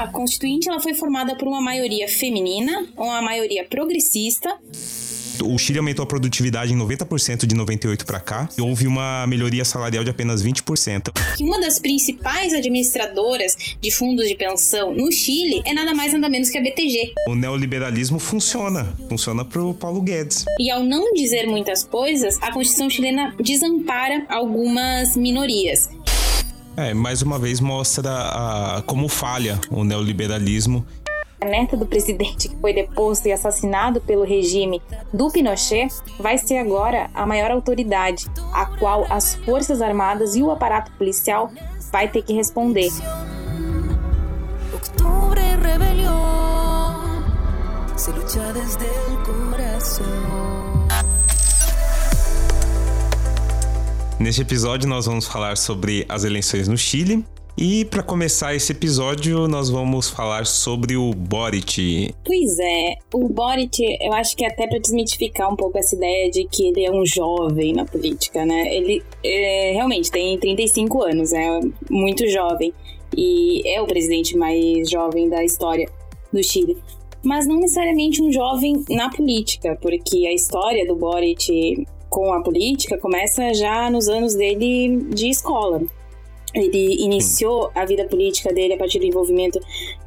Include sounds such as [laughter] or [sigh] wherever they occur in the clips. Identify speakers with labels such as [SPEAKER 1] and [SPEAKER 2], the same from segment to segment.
[SPEAKER 1] A Constituinte ela foi formada por uma maioria feminina, uma maioria progressista
[SPEAKER 2] o Chile aumentou a produtividade em 90% de 98 para cá e houve uma melhoria salarial de apenas 20%.
[SPEAKER 1] Que uma das principais administradoras de fundos de pensão no Chile é nada mais nada menos que a BTG.
[SPEAKER 2] O neoliberalismo funciona, funciona pro Paulo Guedes.
[SPEAKER 1] E ao não dizer muitas coisas, a Constituição chilena desampara algumas minorias.
[SPEAKER 2] É, mais uma vez mostra a, como falha o neoliberalismo
[SPEAKER 1] a neta do presidente que foi deposto e assassinado pelo regime do Pinochet vai ser agora a maior autoridade, a qual as Forças Armadas e o aparato policial vai ter que responder.
[SPEAKER 2] Neste episódio, nós vamos falar sobre as eleições no Chile, e para começar esse episódio, nós vamos falar sobre o Boric.
[SPEAKER 1] Pois é, o Boric, eu acho que é até para desmitificar um pouco essa ideia de que ele é um jovem na política, né? Ele é, realmente tem 35 anos, é muito jovem e é o presidente mais jovem da história do Chile. Mas não necessariamente um jovem na política, porque a história do Boric com a política começa já nos anos dele de escola. Ele iniciou a vida política dele a partir do envolvimento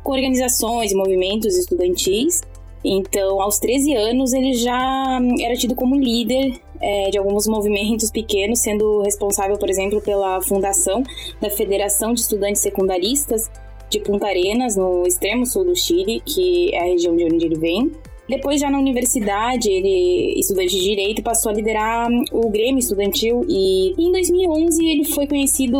[SPEAKER 1] com organizações e movimentos estudantis. Então, aos 13 anos, ele já era tido como líder é, de alguns movimentos pequenos, sendo responsável, por exemplo, pela fundação da Federação de Estudantes Secundaristas de Punta Arenas, no extremo sul do Chile, que é a região de onde ele vem. Depois, já na universidade, ele, estudante de direito, passou a liderar o Grêmio Estudantil e em 2011 ele foi conhecido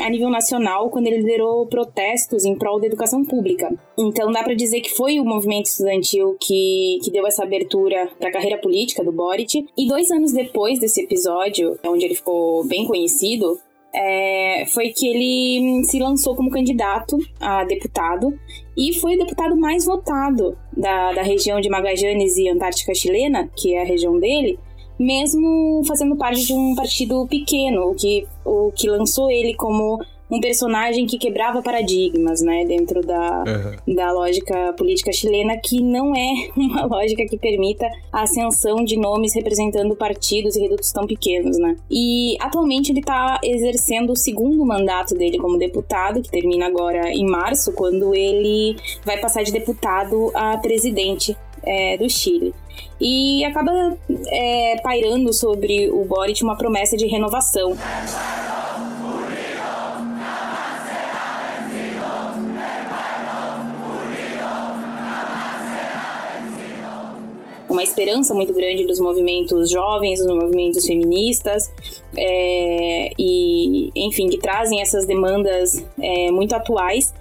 [SPEAKER 1] a nível nacional quando ele liderou protestos em prol da educação pública. Então, dá para dizer que foi o movimento estudantil que, que deu essa abertura para a carreira política do Boric. E dois anos depois desse episódio, onde ele ficou bem conhecido, é, foi que ele se lançou como candidato a deputado e foi o deputado mais votado da, da região de Magallanes e Antártica Chilena, que é a região dele, mesmo fazendo parte de um partido pequeno, o que, o que lançou ele como um personagem que quebrava paradigmas, né, dentro da, uhum. da lógica política chilena, que não é [laughs] uma lógica que permita a ascensão de nomes representando partidos e redutos tão pequenos, né. E atualmente ele está exercendo o segundo mandato dele como deputado, que termina agora em março, quando ele vai passar de deputado a presidente é, do Chile. E acaba é, pairando sobre o Boric uma promessa de renovação. Uma esperança muito grande dos movimentos jovens, dos movimentos feministas, é, e, enfim, que trazem essas demandas é, muito atuais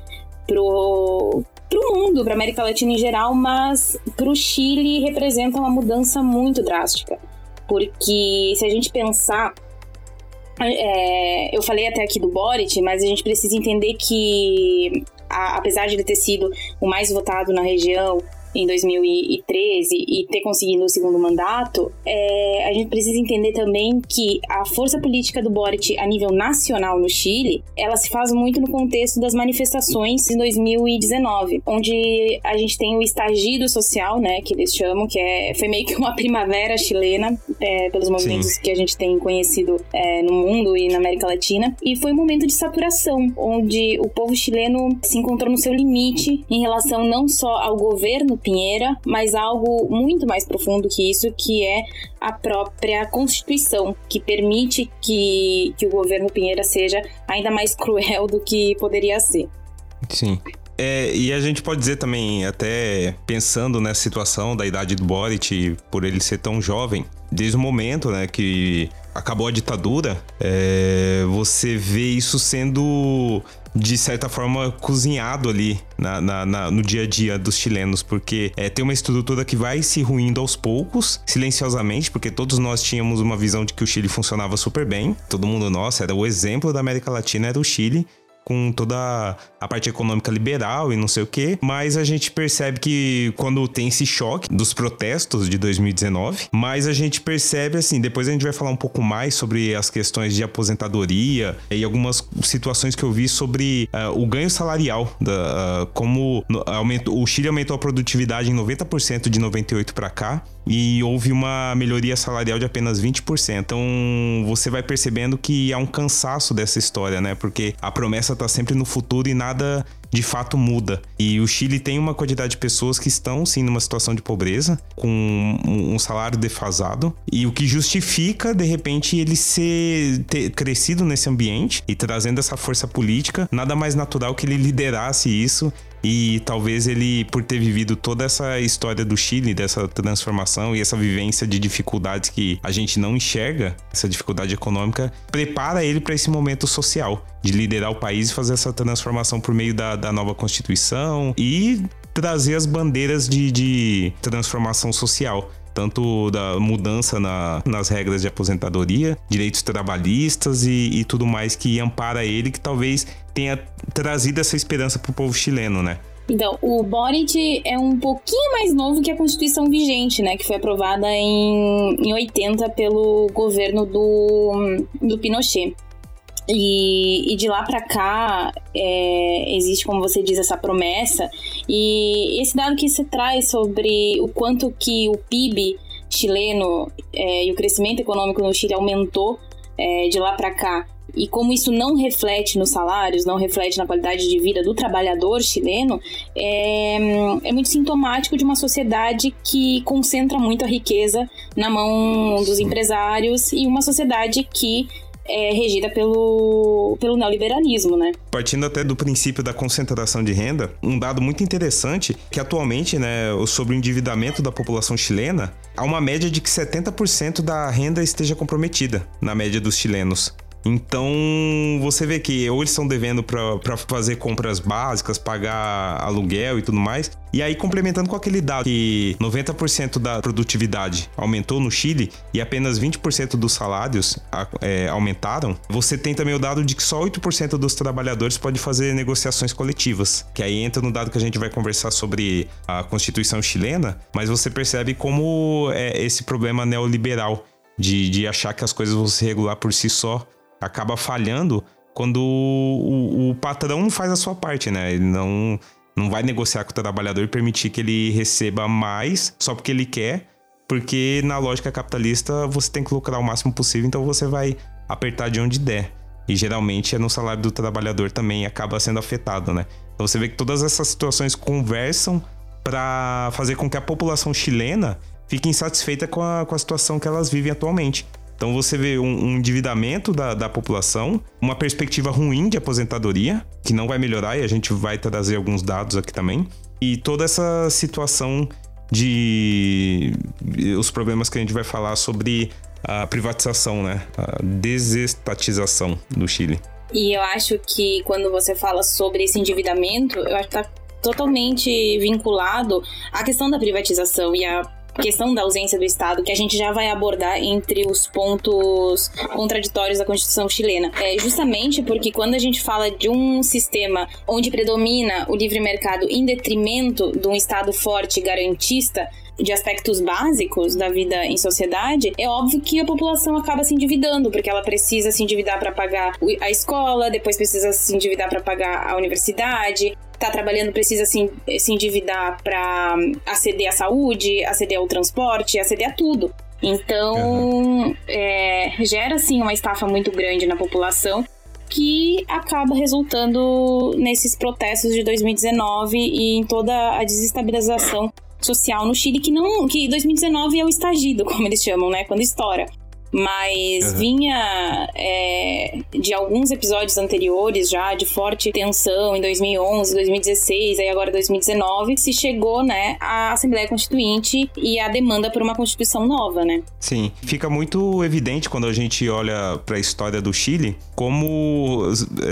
[SPEAKER 1] pro, pro mundo, para América Latina em geral, mas para o Chile representa uma mudança muito drástica, porque se a gente pensar é, eu falei até aqui do Boric, mas a gente precisa entender que, a, apesar de ele ter sido o mais votado na região, em 2013 e ter conseguido o segundo mandato, é, a gente precisa entender também que a força política do Boric a nível nacional no Chile, ela se faz muito no contexto das manifestações em 2019, onde a gente tem o estagido social, né, que eles chamam, que é, foi meio que uma primavera chilena, é, pelos movimentos Sim. que a gente tem conhecido é, no mundo e na América Latina, e foi um momento de saturação, onde o povo chileno se encontrou no seu limite em relação não só ao governo Pinheira, mas algo muito mais profundo que isso, que é a própria Constituição, que permite que, que o governo Pinheira seja ainda mais cruel do que poderia ser.
[SPEAKER 2] Sim. É, e a gente pode dizer também, até pensando nessa situação da idade do Boric, por ele ser tão jovem, desde o momento né, que acabou a ditadura, é, você vê isso sendo de certa forma, cozinhado ali na, na, na, no dia a dia dos chilenos, porque é, tem uma estrutura que vai se ruindo aos poucos, silenciosamente, porque todos nós tínhamos uma visão de que o Chile funcionava super bem. Todo mundo, nossa, era o exemplo da América Latina, era o Chile. Com toda a parte econômica liberal e não sei o quê, mas a gente percebe que quando tem esse choque dos protestos de 2019, mas a gente percebe assim, depois a gente vai falar um pouco mais sobre as questões de aposentadoria e algumas situações que eu vi sobre uh, o ganho salarial, da, uh, como aumentou, o Chile aumentou a produtividade em 90% de 98 para cá e houve uma melhoria salarial de apenas 20%. Então você vai percebendo que há um cansaço dessa história, né? Porque a promessa está sempre no futuro e nada de fato muda. E o Chile tem uma quantidade de pessoas que estão sim numa situação de pobreza, com um salário defasado, e o que justifica de repente ele ser ter crescido nesse ambiente e trazendo essa força política, nada mais natural que ele liderasse isso e talvez ele, por ter vivido toda essa história do Chile, dessa transformação e essa vivência de dificuldades que a gente não enxerga, essa dificuldade econômica, prepara ele para esse momento social, de liderar o país e fazer essa transformação por meio da, da nova Constituição e trazer as bandeiras de, de transformação social tanto da mudança na, nas regras de aposentadoria, direitos trabalhistas e, e, tudo mais que ampara ele, que talvez tenha trazido essa esperança para o povo chileno, né?
[SPEAKER 1] Então, o Boric é um pouquinho mais novo que a Constituição vigente, né? Que foi aprovada em, em 80 pelo governo do, do Pinochet. E, e, de lá para cá é, existe, como você diz, essa promessa. E esse dado que você traz sobre o quanto que o PIB chileno é, e o crescimento econômico no Chile aumentou é, de lá para cá e como isso não reflete nos salários, não reflete na qualidade de vida do trabalhador chileno, é, é muito sintomático de uma sociedade que concentra muito a riqueza na mão dos empresários e uma sociedade que é regida pelo, pelo neoliberalismo, né?
[SPEAKER 2] Partindo até do princípio da concentração de renda, um dado muito interessante que atualmente, né, sobre o endividamento da população chilena, há uma média de que 70% da renda esteja comprometida na média dos chilenos. Então você vê que ou eles estão devendo para fazer compras básicas, pagar aluguel e tudo mais. E aí, complementando com aquele dado que 90% da produtividade aumentou no Chile e apenas 20% dos salários é, aumentaram, você tem também o dado de que só 8% dos trabalhadores pode fazer negociações coletivas. Que aí entra no dado que a gente vai conversar sobre a Constituição chilena, mas você percebe como é esse problema neoliberal de, de achar que as coisas vão se regular por si só acaba falhando quando o, o, patrão não faz a sua parte, né? Ele não, não vai negociar com o trabalhador e permitir que ele receba mais só porque ele quer, porque na lógica capitalista você tem que lucrar o máximo possível, então você vai apertar de onde der. E geralmente é no salário do trabalhador também acaba sendo afetado, né? Então você vê que todas essas situações conversam para fazer com que a população chilena fique insatisfeita com a, com a situação que elas vivem atualmente. Então você vê um, um endividamento da, da, população, uma perspectiva ruim de aposentadoria, que não vai melhorar, e a gente vai trazer alguns dados aqui também. E toda essa situação de os problemas que a gente vai falar sobre a privatização, né? A desestatização do Chile.
[SPEAKER 1] E eu acho que quando você fala sobre esse endividamento, eu acho que está totalmente vinculado à questão da privatização e a questão da ausência do Estado, que a gente já vai abordar entre os pontos contraditórios da Constituição chilena. É justamente porque quando a gente fala de um sistema onde predomina o livre mercado em detrimento de um Estado forte garantista, de aspectos básicos da vida em sociedade, é óbvio que a população acaba se endividando, porque ela precisa se endividar para pagar a escola, depois precisa se endividar para pagar a universidade, tá trabalhando precisa se, se endividar para aceder à saúde, aceder ao transporte, aceder a tudo. Então, uhum. é, gera sim uma estafa muito grande na população que acaba resultando nesses protestos de 2019 e em toda a desestabilização social no Chile que não que 2019 é o estagido, [laughs] como eles chamam, né, quando estoura mas uhum. vinha é, de alguns episódios anteriores já de forte tensão em 2011, 2016, aí agora 2019, se chegou, né, à Assembleia Constituinte e a demanda por uma constituição nova, né?
[SPEAKER 2] Sim, fica muito evidente quando a gente olha para a história do Chile, como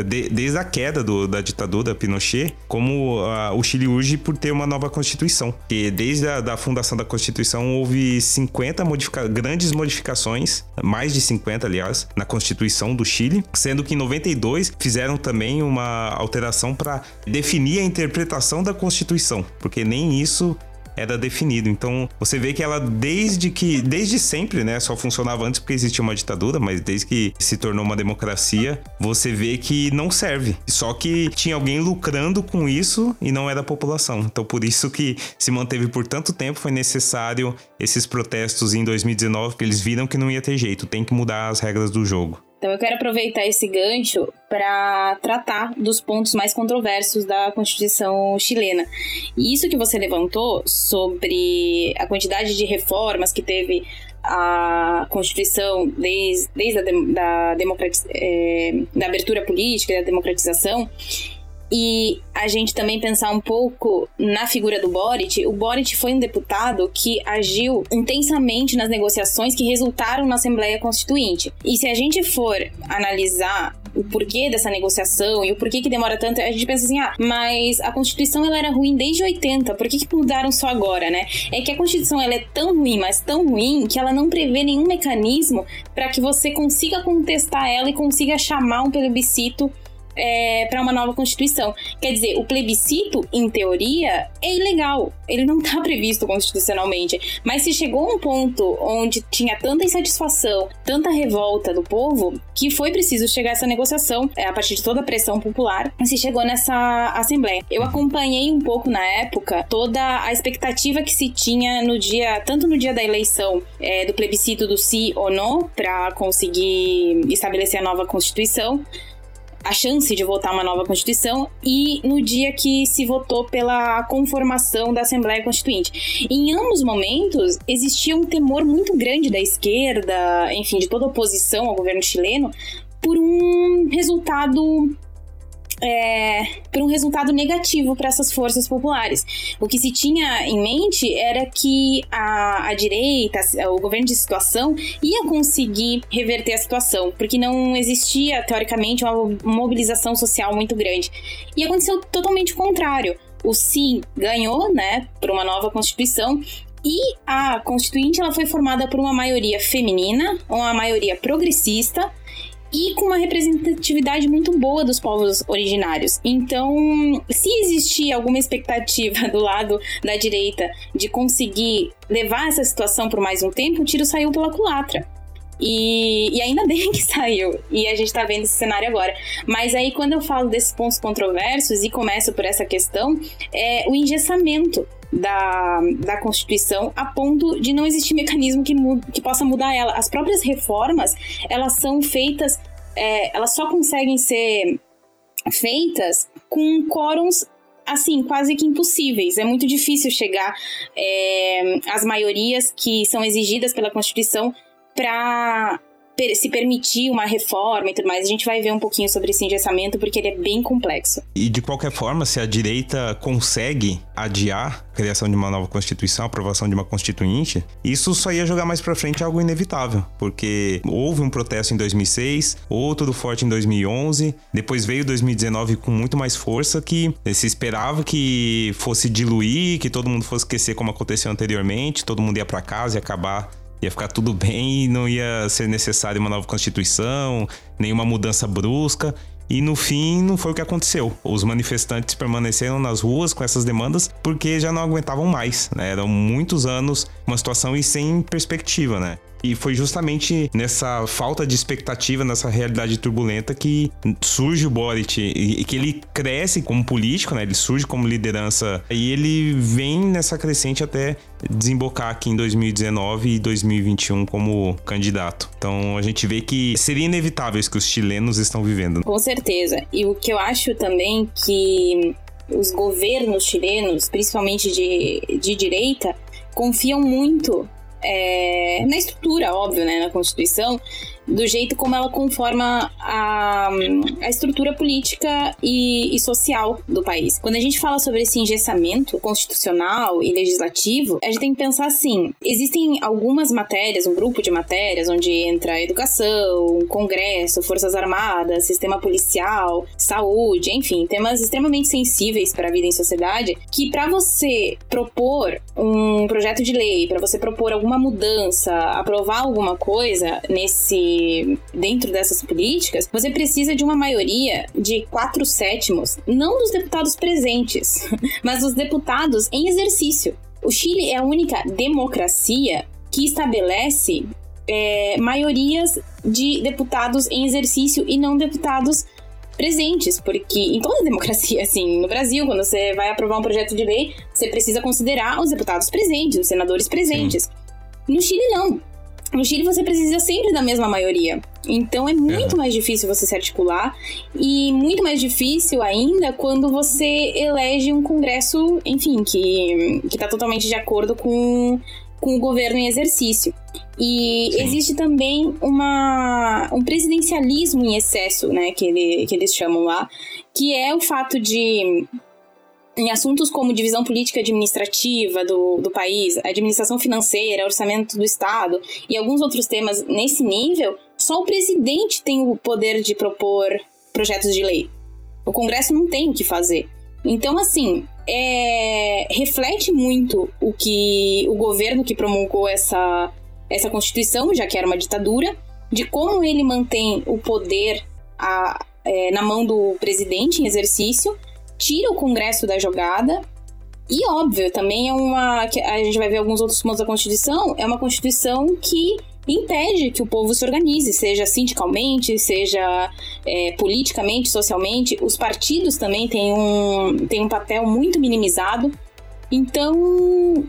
[SPEAKER 2] de, desde a queda do, da ditadura Pinochet, como uh, o Chile urge por ter uma nova constituição, que desde a da fundação da constituição houve 50 modifica grandes modificações mais de 50, aliás, na Constituição do Chile, sendo que em 92 fizeram também uma alteração para definir a interpretação da Constituição, porque nem isso era definido. Então, você vê que ela desde que desde sempre, né, só funcionava antes porque existia uma ditadura, mas desde que se tornou uma democracia, você vê que não serve. Só que tinha alguém lucrando com isso e não era a população. Então, por isso que se manteve por tanto tempo, foi necessário esses protestos em 2019, porque eles viram que não ia ter jeito, tem que mudar as regras do jogo.
[SPEAKER 1] Então eu quero aproveitar esse gancho para tratar dos pontos mais controversos da Constituição chilena. E isso que você levantou sobre a quantidade de reformas que teve a Constituição desde, desde a da, é, da abertura política, da democratização, e a gente também pensar um pouco na figura do Boric, o Boric foi um deputado que agiu intensamente nas negociações que resultaram na Assembleia Constituinte. E se a gente for analisar o porquê dessa negociação e o porquê que demora tanto, a gente pensa assim, ah, mas a Constituição ela era ruim desde 80, por que, que mudaram só agora, né? É que a Constituição ela é tão ruim, mas tão ruim, que ela não prevê nenhum mecanismo para que você consiga contestar ela e consiga chamar um plebiscito é, para uma nova Constituição. Quer dizer, o plebiscito, em teoria, é ilegal. Ele não está [laughs] previsto constitucionalmente. Mas se chegou um ponto onde tinha tanta insatisfação, tanta revolta do povo, que foi preciso chegar a essa negociação, é, a partir de toda a pressão popular, se chegou nessa Assembleia. Eu acompanhei um pouco na época toda a expectativa que se tinha no dia, tanto no dia da eleição é, do plebiscito do sim ou não, para conseguir estabelecer a nova Constituição, a chance de votar uma nova Constituição e no dia que se votou pela conformação da Assembleia Constituinte. Em ambos momentos, existia um temor muito grande da esquerda, enfim, de toda oposição ao governo chileno, por um resultado é, por um resultado negativo para essas forças populares. O que se tinha em mente era que a, a direita, o governo de situação, ia conseguir reverter a situação, porque não existia, teoricamente, uma mobilização social muito grande. E aconteceu totalmente o contrário. O sim ganhou, né, por uma nova constituição, e a constituinte ela foi formada por uma maioria feminina, uma maioria progressista e com uma representatividade muito boa dos povos originários. Então, se existia alguma expectativa [laughs] do lado da direita de conseguir levar essa situação por mais um tempo, o tiro saiu pela culatra. E, e, ainda bem que [laughs] saiu. E a gente tá vendo esse cenário agora. Mas aí, quando eu falo desses pontos controversos e começo por essa questão, é o engessamento da, da Constituição a ponto de não existir mecanismo que, que possa mudar ela. As próprias reformas, elas são feitas, é, elas só conseguem ser feitas com quórums assim, quase que impossíveis. É muito difícil chegar é, às maiorias que são exigidas pela Constituição para se permitir uma reforma e tudo mais. A gente vai ver um pouquinho sobre esse engessamento porque ele é bem complexo.
[SPEAKER 2] E de qualquer forma, se a direita consegue adiar a criação de uma nova constituição, a aprovação de uma constituinte, isso só ia jogar mais para frente algo inevitável, porque houve um protesto em 2006, outro forte em 2011, depois veio 2019 com muito mais força que se esperava que fosse diluir, que todo mundo fosse esquecer como aconteceu anteriormente, todo mundo ia para casa e acabar ia ficar tudo bem não ia ser necessária uma nova constituição, nenhuma mudança brusca. E no fim, não foi o que aconteceu. Os manifestantes permaneceram nas ruas com essas demandas porque já não aguentavam mais. Né? Eram muitos anos uma situação e sem perspectiva, né? E foi justamente nessa falta de expectativa, nessa realidade turbulenta, que surge o Boric e que ele cresce como político, né? Ele surge como liderança e ele vem nessa crescente até desembocar aqui em 2019 e 2021 como candidato. Então a gente vê que seria inevitável isso que os chilenos estão vivendo.
[SPEAKER 1] Com certeza. E o que eu acho também que os governos chilenos, principalmente de, de direita, confiam muito é, na estrutura, óbvio, né, na Constituição, do jeito como ela conforma a, a estrutura política e, e, social do país. Quando a gente fala sobre esse engessamento constitucional e legislativo, a gente tem que pensar assim: existem algumas matérias, um grupo de matérias, onde entra educação, Congresso, Forças Armadas, sistema policial, saúde, enfim, temas extremamente sensíveis para a vida em sociedade, que para você propor um projeto de lei, para você propor alguma mudança, aprovar alguma coisa nesse dentro dessas políticas, você precisa de uma maioria de quatro sétimos, não dos deputados presentes, [laughs] mas dos deputados em exercício. O Chile é a única democracia que estabelece é, maiorias de deputados em exercício e não deputados presentes, porque em toda [laughs] democracia, assim, no Brasil, quando você vai aprovar um projeto de lei, você precisa considerar os deputados presentes, os senadores presentes. Sim. No Chile, não. No Chile, você precisa sempre da mesma maioria. Então, é muito mais difícil você se articular e muito mais difícil ainda quando você elege um congresso, enfim, que, que tá totalmente de acordo com, com o governo em exercício. E Sim. existe também uma, um presidencialismo em excesso, né, que, ele, que eles chamam lá, que é o fato de em assuntos como divisão política administrativa do, do país, administração financeira, orçamento do Estado e alguns outros temas nesse nível, só o presidente tem o poder de propor projetos de lei. O Congresso não tem o que fazer. Então, assim, é, reflete muito o que o governo que promulgou essa, essa Constituição, já que era uma ditadura, de como ele mantém o poder a, é, na mão do presidente em exercício tira o Congresso da jogada. E óbvio, também é uma. A gente vai ver alguns outros pontos da Constituição. É uma Constituição que impede que o povo se organize, seja sindicalmente, seja é, politicamente, socialmente. Os partidos também têm um, têm um papel muito minimizado. Então,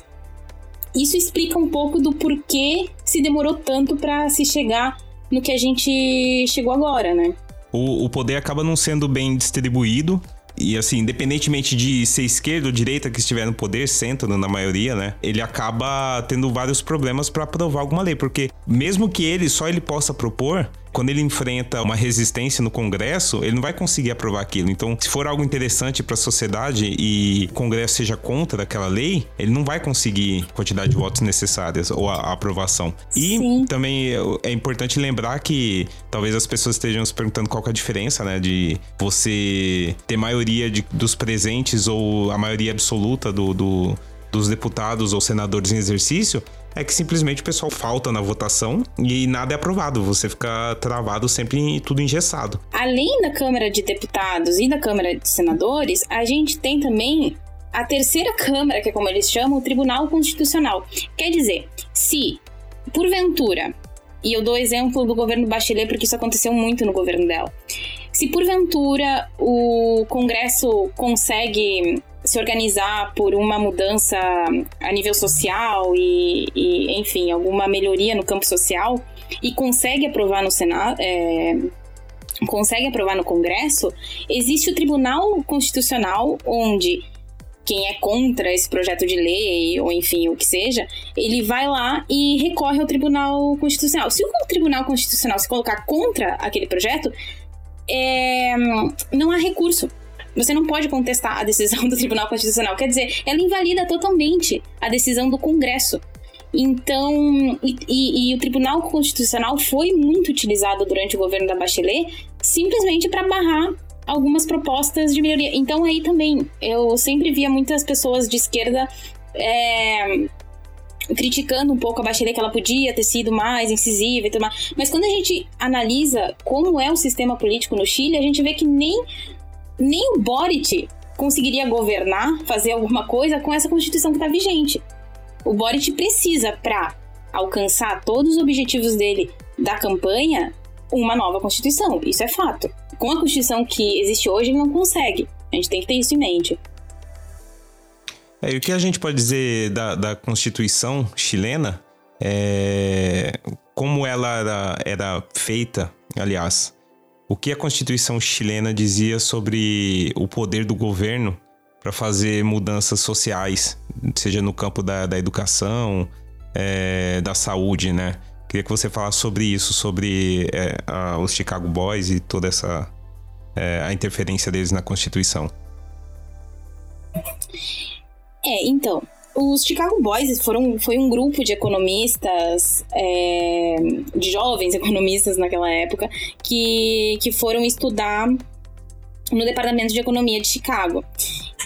[SPEAKER 1] isso explica um pouco do porquê se demorou tanto para se chegar no que a gente chegou agora, né?
[SPEAKER 2] O, o poder acaba não sendo bem distribuído e assim, independentemente de ser esquerda ou direita que estiver no poder, centro na maioria, né? Ele acaba tendo vários problemas para aprovar alguma lei, porque mesmo que ele só ele possa propor, quando ele enfrenta uma resistência no Congresso, ele não vai conseguir aprovar aquilo. Então, se for algo interessante para a sociedade e o Congresso seja contra aquela lei, ele não vai conseguir a quantidade de votos necessárias ou a, a aprovação. E Sim. também é importante lembrar que talvez as pessoas estejam se perguntando qual é a diferença, né, de você ter maioria de, dos presentes ou a maioria absoluta do, do dos deputados ou senadores em exercício é que simplesmente o pessoal falta na votação e nada é aprovado. Você fica travado sempre em tudo engessado.
[SPEAKER 1] Além da Câmara de Deputados e da Câmara de Senadores, a gente tem também a terceira Câmara, que é como eles chamam, o Tribunal Constitucional. Quer dizer, se porventura, e eu dou exemplo do governo Bachelet porque isso aconteceu muito no governo dela. Se porventura o Congresso consegue se organizar por uma mudança a nível social e, e enfim, alguma melhoria no campo social e consegue aprovar no Senado. É, consegue aprovar no Congresso, existe o Tribunal Constitucional, onde quem é contra esse projeto de lei, ou enfim, o que seja, ele vai lá e recorre ao Tribunal Constitucional. Se o Tribunal Constitucional se colocar contra aquele projeto, é, não há recurso. Você não pode contestar a decisão [laughs] do Tribunal Constitucional. Quer dizer, ela invalida totalmente a decisão do Congresso. Então, e, e, e, o Tribunal Constitucional foi muito utilizado durante o governo da Bachelet simplesmente para barrar algumas propostas de melhoria. Então, aí também, eu sempre via muitas pessoas de esquerda é, criticando um pouco a Bachelet, que ela podia ter sido mais incisiva e tudo mais. Mas quando a gente analisa como é o sistema político no Chile, a gente vê que nem nem o Boric conseguiria governar, fazer alguma coisa com essa Constituição que está vigente. O Boric precisa, para alcançar todos os objetivos dele da campanha, uma nova Constituição. Isso é fato. Com a Constituição que existe hoje, ele não consegue. A gente tem que ter isso em mente.
[SPEAKER 2] É, e o que a gente pode dizer da, da Constituição chilena é como ela era, era feita, aliás, o que a Constituição chilena dizia sobre o poder do governo para fazer mudanças sociais, seja no campo da, da educação, é, da saúde, né? Queria que você falasse sobre isso, sobre é, a, os Chicago Boys e toda essa é, a interferência deles na Constituição.
[SPEAKER 1] É, então, os Chicago Boys foram, foi um grupo de economistas, é, de jovens [laughs] economistas naquela época, que, que foram estudar no Departamento de Economia de Chicago.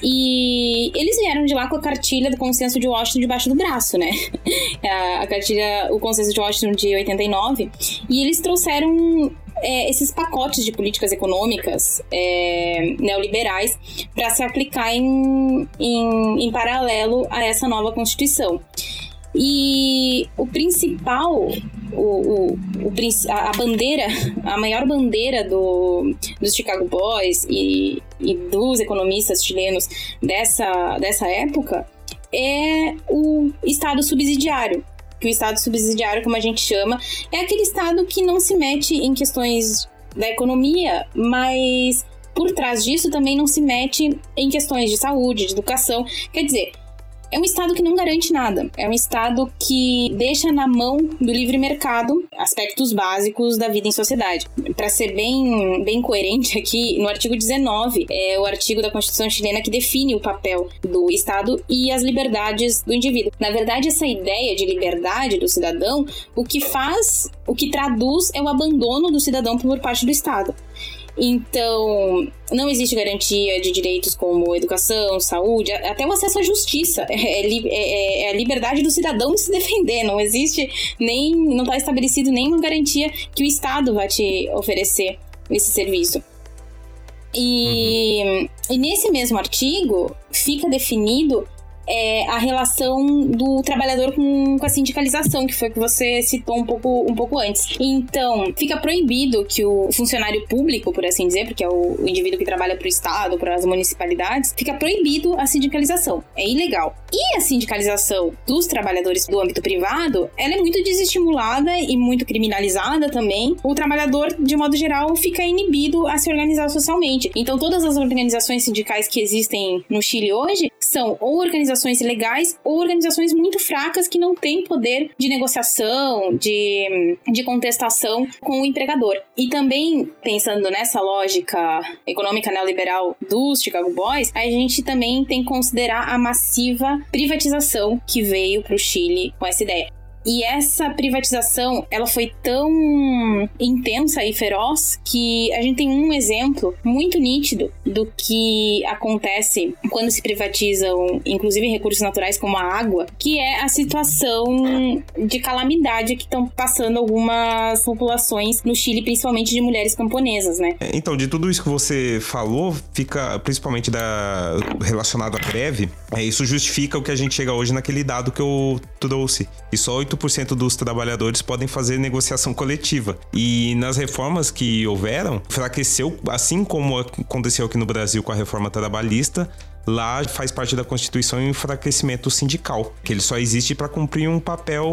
[SPEAKER 1] E eles vieram de lá com a cartilha do Consenso de Washington debaixo do braço, né? [laughs] A, cartilha, o Consenso de Washington de 89. E eles trouxeram é, esses pacotes de políticas econômicas é, neoliberais para se aplicar em, em, em paralelo a essa nova Constituição. E o principal, o, o, o, a bandeira, a maior bandeira do, dos Chicago Boys e, e dos economistas chilenos dessa, dessa época é o Estado subsidiário. Que o Estado subsidiário, como a gente chama, é aquele Estado que não se mete em questões da economia, mas por trás disso também não se mete em questões de saúde, de educação. Quer dizer, é um Estado que não garante nada. É um Estado que deixa na mão do livre mercado aspectos básicos da vida em sociedade. Para ser bem, bem coerente aqui, no artigo 19, é o artigo da Constituição chilena que define o papel do Estado e as liberdades do indivíduo. Na verdade, essa ideia de liberdade do cidadão, o que faz, o que traduz é o abandono do cidadão por parte do Estado. Então, não existe garantia de direitos como educação, saúde, até o acesso à justiça. É, é, é, é a liberdade do cidadão de se defender. Não existe nem. não está estabelecido nenhuma garantia que o Estado vai te oferecer esse serviço. E, uhum. e nesse mesmo artigo fica definido é, a relação do trabalhador com, com a sindicalização, que foi que você citou um pouco, um pouco antes. Então, fica proibido que o funcionário público, por assim dizer, porque é o, o indivíduo que trabalha para o Estado, para as municipalidades, fica proibido a sindicalização. É ilegal. E a sindicalização dos trabalhadores do âmbito privado, ela é muito desestimulada e muito criminalizada também. O trabalhador, de modo geral, fica inibido a se organizar socialmente. Então, todas as organizações sindicais que existem no Chile hoje são ou organizações ilegais ou organizações muito fracas que não têm poder de negociação, de, de contestação com o empregador. E também, pensando nessa lógica econômica neoliberal dos Chicago Boys, a gente também tem que considerar a massiva privatização que veio para o Chile com essa ideia. E essa privatização, ela foi tão intensa e feroz que a gente tem um exemplo muito nítido do que acontece quando se privatizam, inclusive recursos naturais como a água, que é a situação de calamidade que estão passando algumas populações no Chile, principalmente de mulheres camponesas, né?
[SPEAKER 2] É, então, de tudo isso que você falou, fica principalmente da relacionado à greve, é, isso justifica o que a gente chega hoje naquele dado que eu trouxe. E só 8 8% dos trabalhadores podem fazer negociação coletiva. E nas reformas que houveram, enfraqueceu, assim como aconteceu aqui no Brasil com a reforma trabalhista, lá faz parte da Constituição o enfraquecimento sindical, que ele só existe para cumprir um papel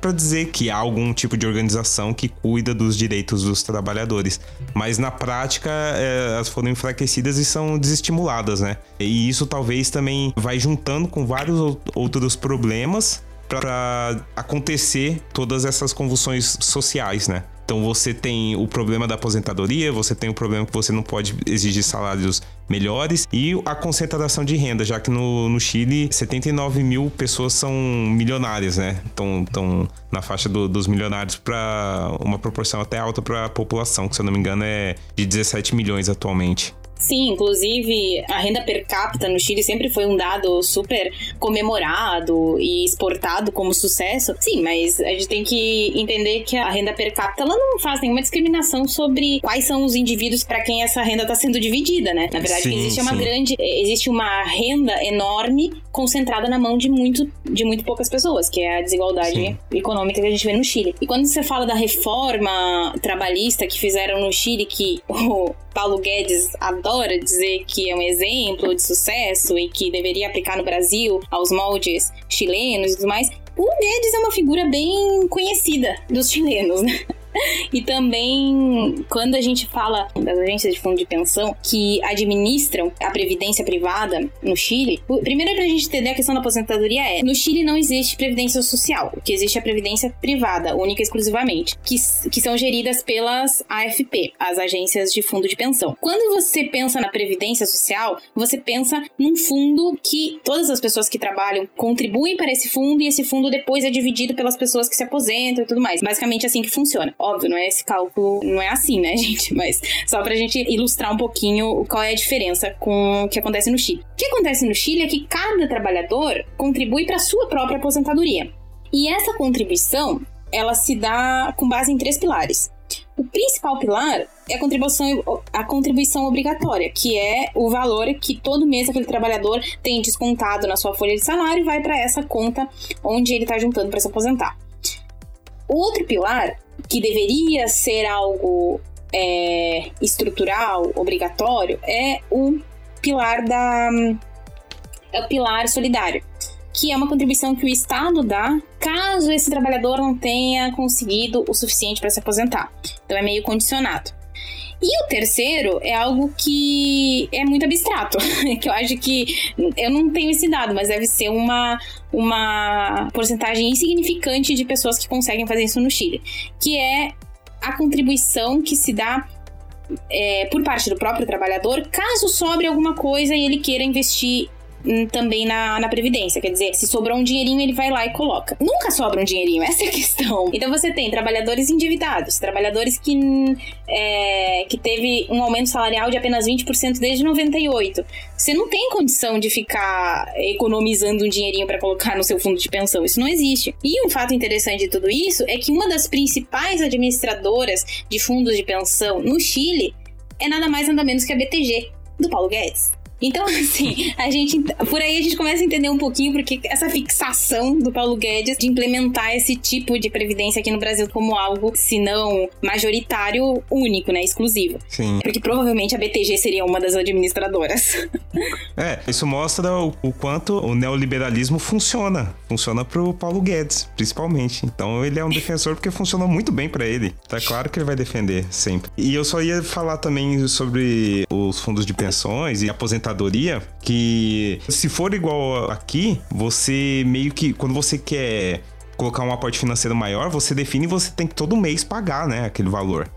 [SPEAKER 2] para dizer que há algum tipo de organização que cuida dos direitos dos trabalhadores. Mas na prática, é, elas foram enfraquecidas e são desestimuladas, né? E isso talvez também vai juntando com vários outros problemas para acontecer todas essas convulsões sociais, né? Então você tem o problema da aposentadoria, você tem o problema que você não pode exigir salários melhores e a concentração de renda, já que no, no Chile 79 mil pessoas são milionárias, né? Estão, na faixa do, dos milionários para uma proporção até alta para a população, que se eu não me engano é de 17 milhões atualmente.
[SPEAKER 1] Sim, inclusive a renda per capita no Chile sempre foi um dado super comemorado e exportado como sucesso. Sim, mas a gente tem que entender que a renda per capita ela não faz nenhuma discriminação sobre quais são os indivíduos para quem essa renda está sendo dividida, né? Na verdade, sim, existe uma grande, existe uma renda enorme concentrada na mão de muito, de muito poucas pessoas, que é a desigualdade sim. econômica que a gente vê no Chile. E quando você fala da reforma trabalhista que fizeram no Chile, que o Paulo Guedes adora dizer que é um exemplo de sucesso e que deveria aplicar no Brasil aos moldes chilenos e tudo mais. O Guedes é uma figura bem conhecida dos chilenos, né? [laughs] E também, quando a gente fala das agências de fundo de pensão que administram a previdência privada no Chile, primeiro pra gente entender a questão da aposentadoria é, no Chile não existe previdência social, o que existe é a previdência privada, única e exclusivamente, que, que são geridas pelas AFP, as agências de fundo de pensão. Quando você pensa na previdência social, você pensa num fundo que todas as pessoas que trabalham contribuem para esse fundo e esse fundo depois é dividido pelas pessoas que se aposentam e tudo mais. Basicamente assim que funciona. Óbvio, não é esse cálculo, não é assim, né, [laughs] gente? Mas só pra gente ilustrar um pouquinho qual é a diferença com o que acontece no Chile. O que acontece no Chile é que cada trabalhador contribui para sua própria aposentadoria. E essa contribuição, ela se dá com base em três pilares. O principal pilar é a contribuição, a contribuição obrigatória, que é o valor que todo mês aquele trabalhador tem descontado na sua folha de salário e vai para essa conta onde ele está juntando para se aposentar. O outro pilar, que deveria ser algo é, estrutural, obrigatório, é o pilar da é o pilar solidário, que é uma contribuição que o Estado dá caso esse trabalhador não tenha conseguido o suficiente para se aposentar. Então é meio condicionado. E o terceiro é algo que é muito abstrato, [laughs] que eu acho que eu não tenho esse dado, mas deve ser uma, uma porcentagem insignificante de pessoas que conseguem fazer isso no Chile, que é a contribuição que se dá é, por parte do próprio trabalhador, caso sobre alguma coisa e ele queira investir também na, na Previdência. Quer dizer, se sobrou um dinheirinho, ele vai lá e coloca. Nunca sobra um dinheirinho, [laughs] essa é a questão. Então você tem trabalhadores endividados, trabalhadores que, é, que teve um aumento salarial de apenas 20% desde 98. Você não tem condição de ficar economizando um dinheirinho para colocar no seu fundo de pensão. Isso não existe. E um fato interessante de tudo isso é que uma das principais administradoras de fundos de pensão no Chile é nada mais nada menos que a BTG, do Paulo Guedes. Então, assim, a gente. Por aí a gente começa a entender um pouquinho porque essa fixação do Paulo Guedes de implementar esse tipo de previdência aqui no Brasil como algo, se não majoritário, único, né? Exclusivo.
[SPEAKER 2] Sim.
[SPEAKER 1] Porque provavelmente a BTG seria uma das administradoras.
[SPEAKER 2] É, isso mostra o, o quanto o neoliberalismo funciona. Funciona pro Paulo Guedes, principalmente. Então ele é um defensor porque funcionou muito bem para ele. Tá claro que ele vai defender sempre. E eu só ia falar também sobre os fundos de pensões e aposentadoria aposentadoria que se for igual aqui, você meio que quando você quer colocar um aporte financeiro maior, você define e você tem que todo mês pagar, né, aquele valor.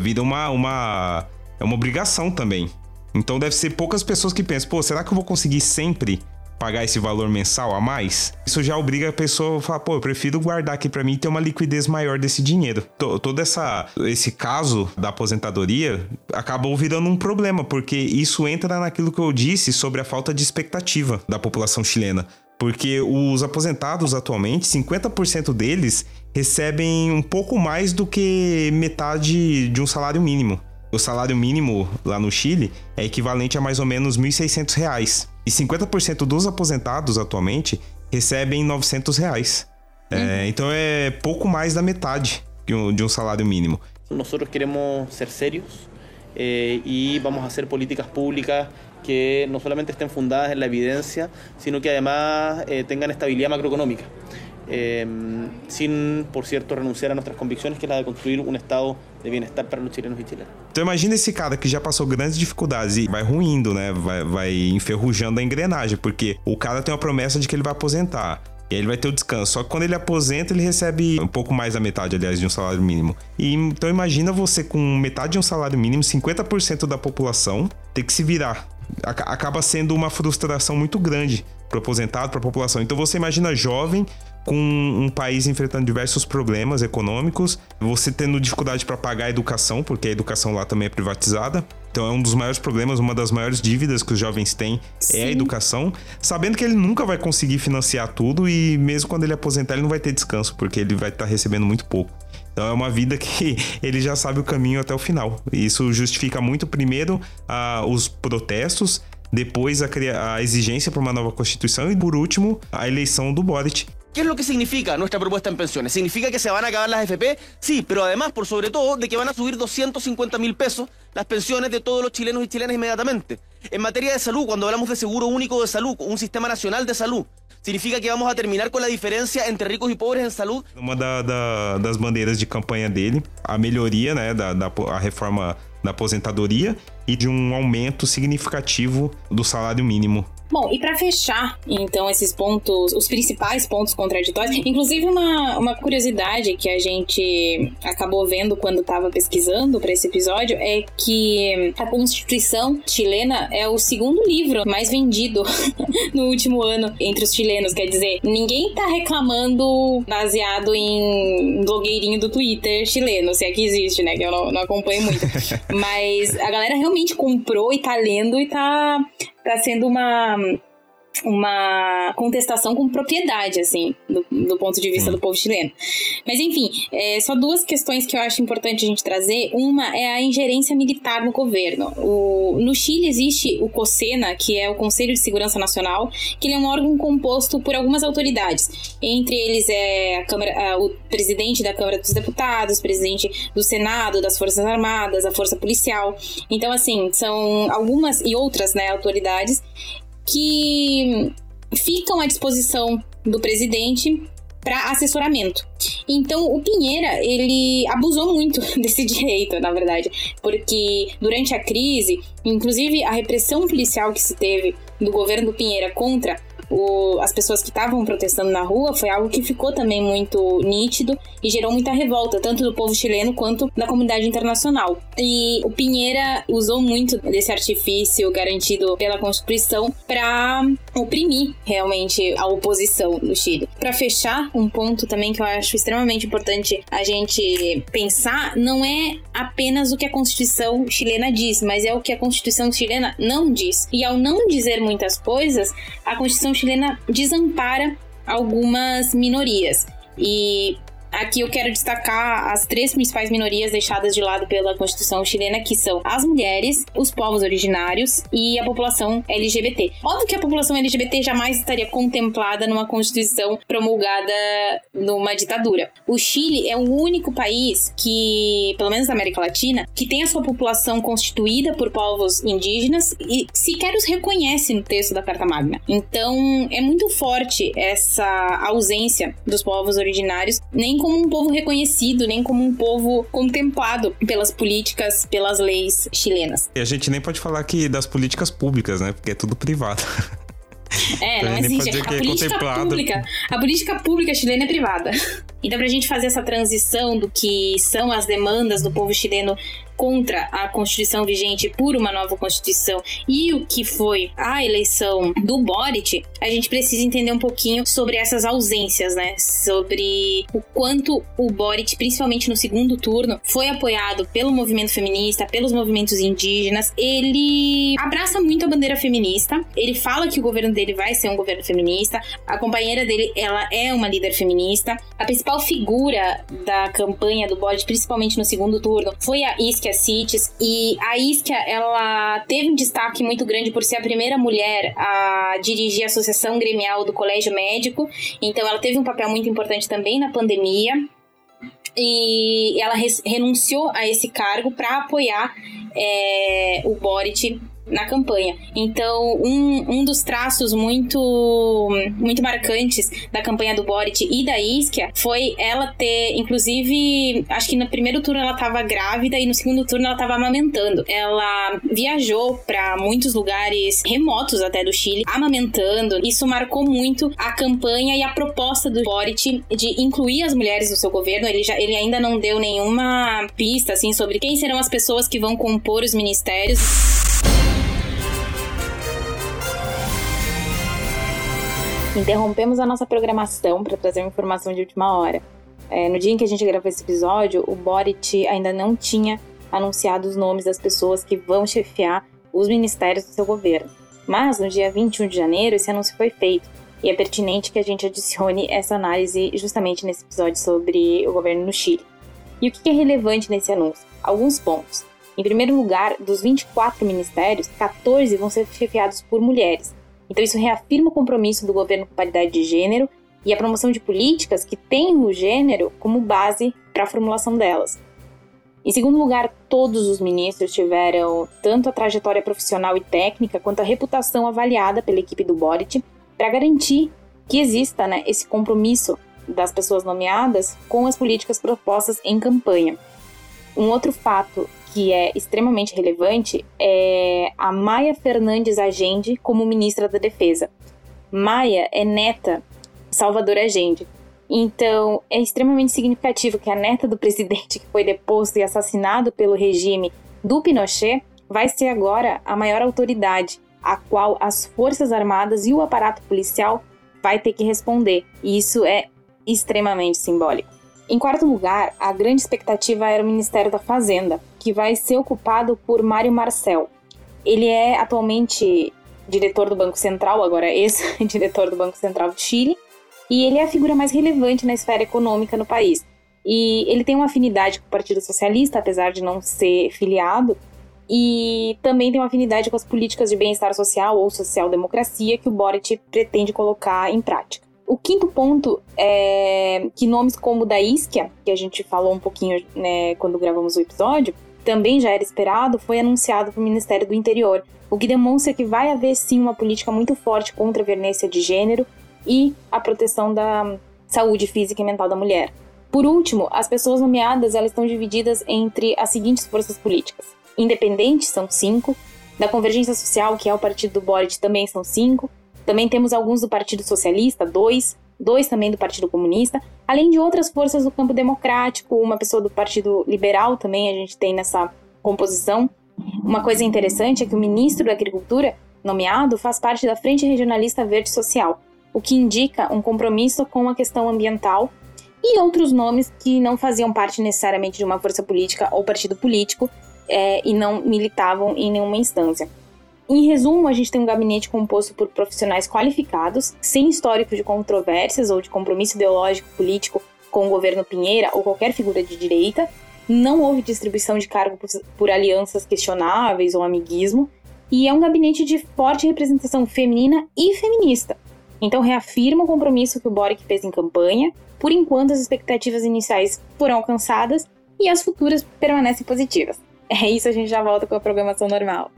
[SPEAKER 2] Vira uma uma é uma obrigação também. Então deve ser poucas pessoas que pensam, pô, será que eu vou conseguir sempre pagar esse valor mensal a mais, isso já obriga a pessoa a falar, pô, eu prefiro guardar aqui para mim e ter uma liquidez maior desse dinheiro. Todo essa, esse caso da aposentadoria acabou virando um problema, porque isso entra naquilo que eu disse sobre a falta de expectativa da população chilena. Porque os aposentados atualmente, 50% deles recebem um pouco mais do que metade de um salário mínimo. O salário mínimo lá no Chile é equivalente a mais ou menos R$ 1.600. E 50% dos aposentados atualmente recebem 900 reais. Uhum. É, então é pouco mais da metade de um, de um salário mínimo.
[SPEAKER 3] Nós queremos ser sérios eh, e vamos fazer políticas públicas que não somente estén fundadas en la evidencia, sino que además eh, tengan estabilidad macroeconómica. Eh, sin, por cierto, renunciar a nuestras convicciones, que es la de construir un estado de bem-estar para os chilenos e chilenas.
[SPEAKER 2] Então imagina esse cara que já passou grandes dificuldades e vai ruindo, né? Vai, vai enferrujando a engrenagem, porque o cara tem uma promessa de que ele vai aposentar. E aí ele vai ter o descanso. Só que quando ele aposenta, ele recebe um pouco mais da metade, aliás, de um salário mínimo. E então imagina você com metade de um salário mínimo, 50% da população ter que se virar. Acaba sendo uma frustração muito grande para o aposentado, para a população. Então você imagina jovem com um país enfrentando diversos problemas econômicos, você tendo dificuldade para pagar a educação, porque a educação lá também é privatizada. Então é um dos maiores problemas, uma das maiores dívidas que os jovens têm Sim. é a educação, sabendo que ele nunca vai conseguir financiar tudo e mesmo quando ele aposentar ele não vai ter descanso, porque ele vai estar tá recebendo muito pouco. Então é uma vida que [laughs] ele já sabe o caminho até o final. E isso justifica muito, primeiro, a, os protestos, depois a, a exigência por uma nova constituição e, por último, a eleição do Boric,
[SPEAKER 3] ¿Qué es lo que significa nuestra propuesta en pensiones? ¿Significa que se van a acabar las FP? Sí, pero además, por sobre todo, de que van a subir 250 mil pesos las pensiones de todos los chilenos y chilenas inmediatamente.
[SPEAKER 4] En materia de salud, cuando hablamos de seguro único de salud, un sistema nacional de salud, significa que vamos a terminar com a diferença entre ricos e pobres em saúde?
[SPEAKER 2] Uma da, da, das bandeiras de campanha dele, a melhoria, né, da, da a reforma da aposentadoria e de um aumento significativo do salário mínimo
[SPEAKER 1] Bom, e para fechar, então, esses pontos, os principais pontos contraditórios, inclusive uma, uma curiosidade que a gente acabou vendo quando estava pesquisando para esse episódio é que a Constituição chilena é o segundo livro mais vendido [laughs] no último ano entre os chilenos. Quer dizer, ninguém tá reclamando baseado em blogueirinho do Twitter chileno, se é que existe, né? Que eu não, não acompanho muito. [laughs] Mas a galera realmente comprou e tá lendo e tá está sendo uma uma contestação com propriedade, assim, do, do ponto de vista do povo chileno. Mas, enfim, é, só duas questões que eu acho importante a gente trazer. Uma é a ingerência militar no governo. O, no Chile existe o COSENA, que é o Conselho de Segurança Nacional, que ele é um órgão composto por algumas autoridades. Entre eles é a Câmara, a, o presidente da Câmara dos Deputados, presidente do Senado, das Forças Armadas, a Força Policial. Então, assim, são algumas e outras, né, autoridades que ficam à disposição do presidente para assessoramento. Então, o Pinheira, ele abusou muito [laughs] desse direito, na verdade, porque durante a crise, inclusive a repressão policial que se teve do governo do Pinheira contra o, as pessoas que estavam protestando na rua foi algo que ficou também muito nítido e gerou muita revolta, tanto do povo chileno quanto da comunidade internacional. E o Pinheira usou muito desse artifício garantido pela Constituição para oprimir realmente a oposição no Chile. Para fechar, um ponto também que eu acho extremamente importante a gente pensar não é apenas o que a Constituição chilena diz, mas é o que a Constituição chilena não diz. E ao não dizer muitas coisas, a Constituição chilena desampara algumas minorias. E Aqui eu quero destacar as três principais minorias deixadas de lado pela Constituição chilena, que são as mulheres, os povos originários e a população LGBT. Óbvio que a população LGBT jamais estaria contemplada numa Constituição promulgada numa ditadura. O Chile é o único país que, pelo menos na América Latina, que tem a sua população constituída por povos indígenas e sequer os reconhece no texto da Carta Magna. Então, é muito forte essa ausência dos povos originários, nem como um povo reconhecido, nem como um povo contemplado pelas políticas, pelas leis chilenas.
[SPEAKER 2] E a gente nem pode falar aqui das políticas públicas, né? Porque é tudo privado. [laughs]
[SPEAKER 1] É, não existe. A é política pública, a política pública chilena é privada. Então, para a gente fazer essa transição do que são as demandas do povo chileno contra a Constituição vigente por uma nova Constituição e o que foi a eleição do Boric, a gente precisa entender um pouquinho sobre essas ausências, né? Sobre o quanto o Boric, principalmente no segundo turno, foi apoiado pelo movimento feminista, pelos movimentos indígenas. Ele abraça muito a bandeira feminista. Ele fala que o governo dele vai ser um governo feminista. A companheira dele, ela é uma líder feminista. A principal figura da campanha do Boric, principalmente no segundo turno, foi a Isquia Cities. E a Isquia, ela teve um destaque muito grande por ser a primeira mulher a dirigir a Associação Gremial do Colégio Médico. Então, ela teve um papel muito importante também na pandemia. E ela renunciou a esse cargo para apoiar é, o Boric na campanha. Então, um, um dos traços muito, muito marcantes da campanha do Boric e da Isquia foi ela ter, inclusive, acho que no primeiro turno ela estava grávida e no segundo turno ela estava amamentando. Ela viajou para muitos lugares remotos até do Chile, amamentando. Isso marcou muito a campanha e a proposta do Boric de incluir as mulheres no seu governo. Ele, já, ele ainda não deu nenhuma pista assim sobre quem serão as pessoas que vão compor os ministérios. Interrompemos a nossa programação para trazer uma informação de última hora. É, no dia em que a gente gravou esse episódio, o Boric ainda não tinha anunciado os nomes das pessoas que vão chefiar os ministérios do seu governo. Mas no dia 21 de janeiro, esse anúncio foi feito. E é pertinente que a gente adicione essa análise justamente nesse episódio sobre o governo no Chile. E o que é relevante nesse anúncio? Alguns pontos. Em primeiro lugar, dos 24 ministérios, 14 vão ser chefiados por mulheres, então, isso reafirma o compromisso do governo com paridade de gênero e a promoção de políticas que têm o gênero como base para a formulação delas. Em segundo lugar, todos os ministros tiveram tanto a trajetória profissional e técnica quanto a reputação avaliada pela equipe do Boric para garantir que exista né, esse compromisso das pessoas nomeadas com as políticas propostas em campanha. Um outro fato que é extremamente relevante é a Maia Fernandes Agende como ministra da Defesa. Maia é neta Salvador Agende. Então, é extremamente significativo que a neta do presidente que foi deposto e assassinado pelo regime do Pinochet vai ser agora a maior autoridade a qual as Forças Armadas e o aparato policial vai ter que responder. E isso é extremamente simbólico. Em quarto lugar, a grande expectativa era o Ministério da Fazenda, que vai ser ocupado por Mário Marcel. Ele é atualmente diretor do Banco Central, agora ex-diretor [laughs] do Banco Central do Chile, e ele é a figura mais relevante na esfera econômica no país. E ele tem uma afinidade com o Partido Socialista, apesar de não ser filiado, e também tem uma afinidade com as políticas de bem-estar social ou social-democracia que o Boric pretende colocar em prática. O quinto ponto é que nomes como da Isquia, que a gente falou um pouquinho né, quando gravamos o episódio, também já era esperado, foi anunciado para o Ministério do Interior, o que demonstra que vai haver sim uma política muito forte contra a violência de gênero e a proteção da saúde física e mental da mulher. Por último, as pessoas nomeadas elas estão divididas entre as seguintes forças políticas: independentes são cinco, da Convergência Social, que é o partido do Boric, também são cinco, também temos alguns do Partido Socialista, dois, dois também do Partido Comunista, além de outras forças do campo democrático, uma pessoa do Partido Liberal também a gente tem nessa composição. Uma coisa interessante é que o ministro da Agricultura, nomeado, faz parte da Frente Regionalista Verde Social, o que indica um compromisso com a questão ambiental e outros nomes que não faziam parte necessariamente de uma força política ou partido político é, e não militavam em nenhuma instância. Em resumo, a gente tem um gabinete composto por profissionais qualificados, sem histórico de controvérsias ou de compromisso ideológico político com o governo Pinheira ou qualquer figura de direita. Não houve distribuição de cargo por alianças questionáveis ou amiguismo. E é um gabinete de forte representação feminina e feminista. Então reafirma o compromisso que o Boric fez em campanha. Por enquanto, as expectativas iniciais foram alcançadas e as futuras permanecem positivas. É isso, a gente já volta com a programação normal.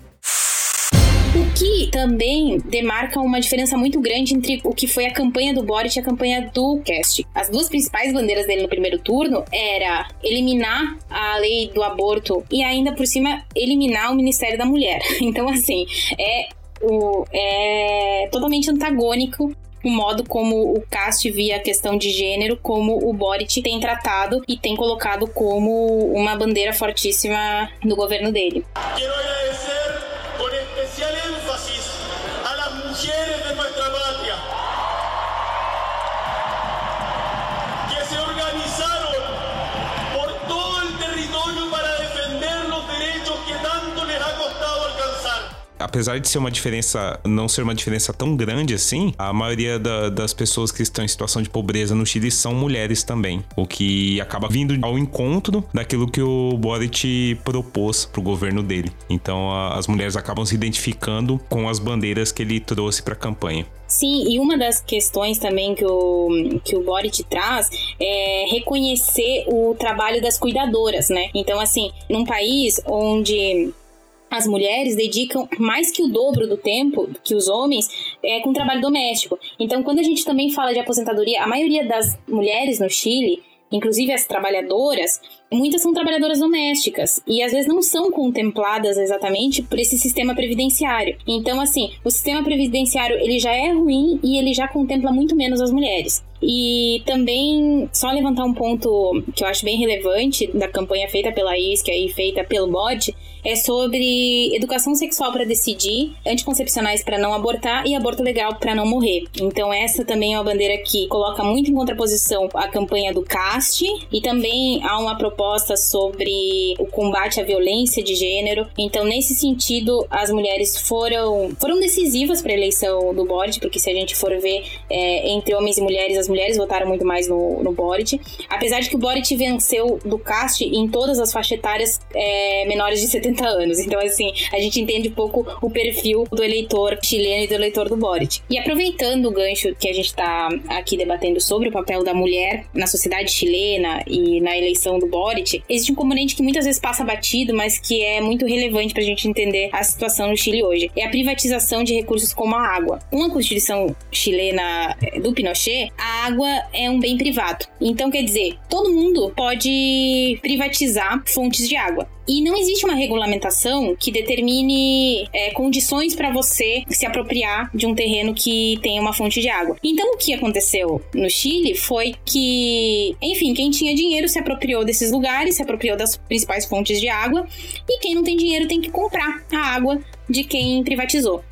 [SPEAKER 1] O que também demarca uma diferença muito grande entre o que foi a campanha do Boric e a campanha do Cast. As duas principais bandeiras dele no primeiro turno era eliminar a lei do aborto e ainda por cima eliminar o Ministério da Mulher. [laughs] Então assim, é o, é totalmente antagônico o modo como o Cast via a questão de gênero, como o Boric tem tratado e tem colocado como uma bandeira fortíssima no governo dele. Quero agradecer
[SPEAKER 2] apesar de ser uma diferença, não ser uma diferença tão grande assim, a maioria da, das pessoas que estão em situação de pobreza no Chile são mulheres também, o que acaba vindo ao encontro daquilo que o Boric propôs pro governo dele. Então a, as mulheres acabam se identificando com as bandeiras que ele trouxe para a campanha.
[SPEAKER 1] Sim, e uma das questões também que o, que o Boric traz é reconhecer o trabalho das cuidadoras, né? Então, assim, num país onde as mulheres dedicam mais que o dobro do tempo que os homens é, com trabalho doméstico. Então, quando a gente também fala de aposentadoria, a maioria das mulheres no Chile, inclusive as trabalhadoras, muitas são trabalhadoras domésticas e às vezes não são contempladas exatamente por esse sistema previdenciário. Então, assim, o sistema previdenciário ele já é ruim e ele já contempla muito menos as mulheres. E também, só levantar um ponto que eu acho bem relevante da campanha feita pela ISCA e feita pelo BOD, é sobre educação sexual para decidir, anticoncepcionais para não abortar e aborto legal para não morrer. Então, essa também é uma bandeira que coloca muito em contraposição a campanha do CAST e também há uma proposta sobre o combate à violência de gênero. Então, nesse sentido, as mulheres foram, foram decisivas para a eleição do BOD, porque se a gente for ver é, entre homens e mulheres, as mulheres votaram muito mais no, no Boric. Apesar de que o Boric venceu do Cast em todas as faixas etárias é, menores de 70 anos. Então, assim, a gente entende um pouco o perfil do eleitor chileno e do eleitor do Boric. E aproveitando o gancho que a gente está aqui debatendo sobre o papel da mulher na sociedade chilena e na eleição do Boric, existe um componente que muitas vezes passa batido, mas que é muito relevante para a gente entender a situação no Chile hoje. É a privatização de recursos como a água. Com a Constituição chilena eh, do Pinochet, a água é um bem privado. Então, quer dizer, todo mundo pode privatizar fontes de água. E não existe uma regulamentação que determine é, condições para você se apropriar de um terreno que tem uma fonte de água. Então, o que aconteceu no Chile foi que, enfim, quem tinha dinheiro se apropriou desses lugares, se apropriou das principais fontes de água, e quem não tem dinheiro tem que comprar a água de quem privatizou.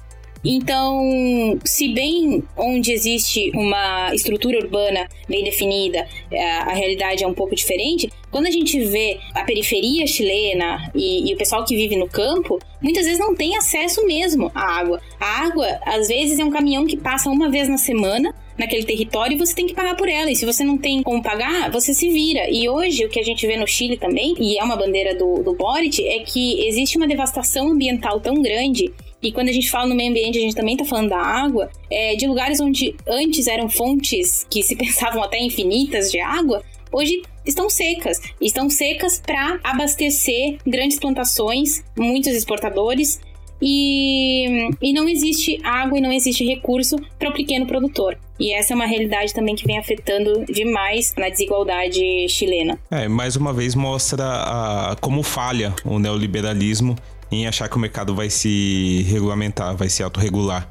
[SPEAKER 1] Então, se bem onde existe uma estrutura urbana bem definida, é, a realidade é um pouco diferente, quando a gente vê a periferia chilena e, e, o pessoal que vive no campo, muitas vezes não tem acesso mesmo à água. A água, às vezes, é um caminhão que passa uma vez na semana naquele território e você tem que pagar por ela. E se você não tem como pagar, você se vira. E hoje, o que a gente vê no Chile também, e é uma bandeira do, do Boric, é que existe uma devastação ambiental tão grande e quando a gente fala no meio ambiente, a gente também está falando da água, é, de lugares onde antes eram fontes que se [laughs] pensavam até infinitas de água, hoje estão secas. Estão secas para abastecer grandes plantações, muitos exportadores, e, e não existe água e não existe recurso para o pequeno produtor. E essa é uma realidade também que vem afetando demais na desigualdade chilena.
[SPEAKER 2] É, mais uma vez mostra a, como falha o neoliberalismo em achar que o mercado vai se regulamentar, vai se autorregular.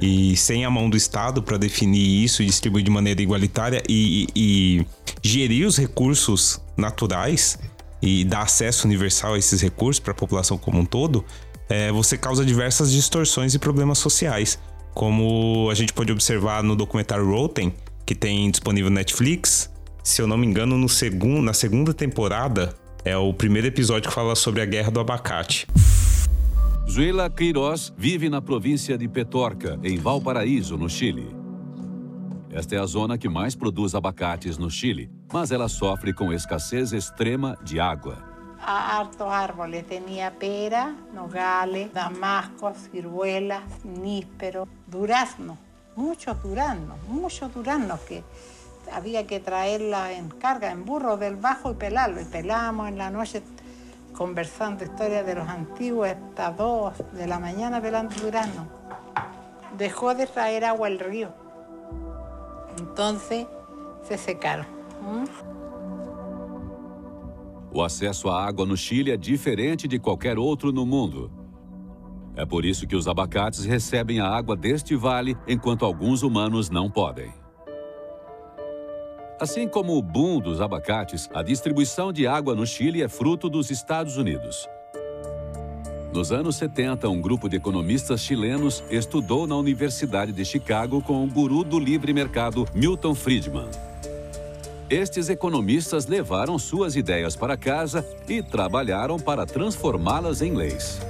[SPEAKER 2] E sem a mão do Estado para definir isso distribuir de maneira igualitária e, e, e gerir os recursos naturais e dar acesso universal a esses recursos para a população como um todo, é, você causa diversas distorções e problemas sociais. Como a gente pode observar no documentário Rotten, que tem disponível no Netflix, se eu não me engano, no segundo, na segunda temporada, é o primeiro episódio que fala sobre a guerra do abacate.
[SPEAKER 5] Zuela Queiroz vive na província de Petorca, em Valparaíso, no Chile. Esta é a zona que mais produz abacates no Chile, mas ela sofre com escassez extrema de água.
[SPEAKER 6] Há hartos árboles, tinha pera, nogales, damasco, ciruelas, níspero, durazno, muchos duraznos, muchos duraznos que había que traerla en carga, en burro del bajo y pelarlo. Y pelábamos en la noche conversando historias de los antiguos hasta dos de la mañana pelando durazno. Dejó de traer agua al río. Entonces se secaron.
[SPEAKER 5] O acesso à água no Chile é diferente de qualquer outro no mundo. É por isso que os abacates recebem a água deste vale, enquanto alguns humanos não podem. Assim como o boom dos abacates, a distribuição de água no Chile é fruto dos Estados Unidos. Nos anos 70, um grupo de economistas chilenos estudou na Universidade de Chicago com o guru do livre mercado Milton Friedman. Estes economistas levaram suas ideias para casa e trabalharam para transformá-las em leis.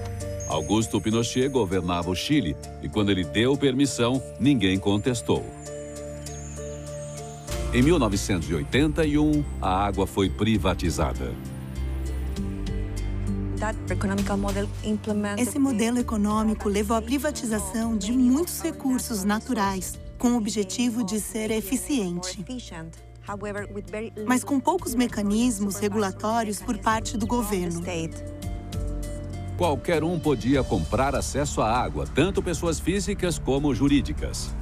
[SPEAKER 5] Augusto Pinochet governava o Chile e, quando ele deu permissão, ninguém contestou. Em 1981, a água foi privatizada.
[SPEAKER 7] Esse modelo econômico levou à privatização de muitos recursos naturais, com o objetivo de ser eficiente. Mas com poucos mecanismos regulatórios por parte do governo.
[SPEAKER 5] Qualquer um podia comprar acesso à água, tanto pessoas físicas como jurídicas.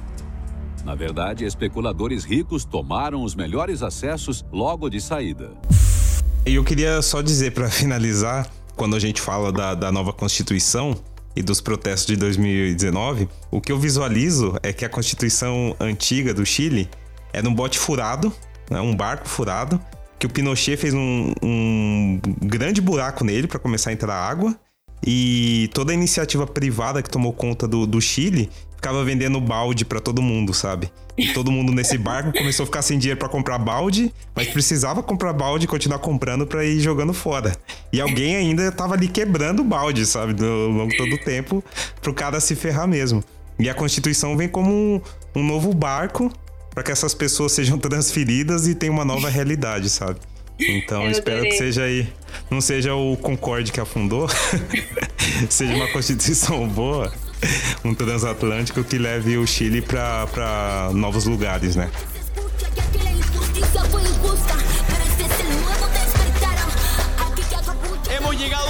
[SPEAKER 5] Na verdade, especuladores ricos tomaram os melhores acessos logo de saída.
[SPEAKER 2] E eu queria só dizer para finalizar, quando a gente fala da, da nova Constituição e dos protestos de 2019, o que eu visualizo é que a Constituição antiga do Chile era um bote furado, né, um barco furado, que o Pinochet fez um, um grande buraco nele para começar a entrar água. E toda a iniciativa privada que tomou conta do, do Chile ficava vendendo balde para todo mundo, sabe? E todo mundo nesse [laughs] barco começou a ficar sem dinheiro para comprar balde, mas precisava comprar balde e continuar comprando para ir jogando fora. E alguém ainda tava ali quebrando o balde, sabe? No longo todo o tempo, pro cara se ferrar mesmo. E a Constituição vem como um, um novo barco para que essas pessoas sejam [laughs] transferidas e tenham uma nova realidade, sabe? Então eu espero que seja aí, não seja o Concorde que afundou, [laughs] seja uma Constituição boa [laughs] um transatlântico que leve o Chile para novos lugares, né?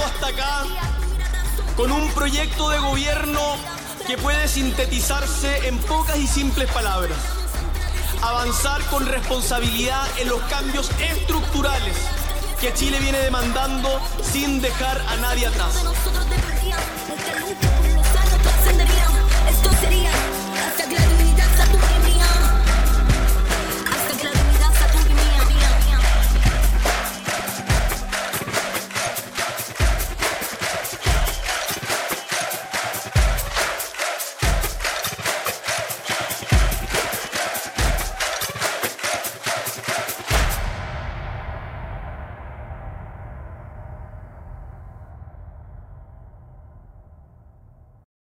[SPEAKER 8] hasta acá con un proyecto de gobierno que puede sintetizarse en pocas y simples palabras. Avanzar con responsabilidad en los cambios estructurales que Chile viene demandando sin dejar a nadie atrás. Esto sería hasta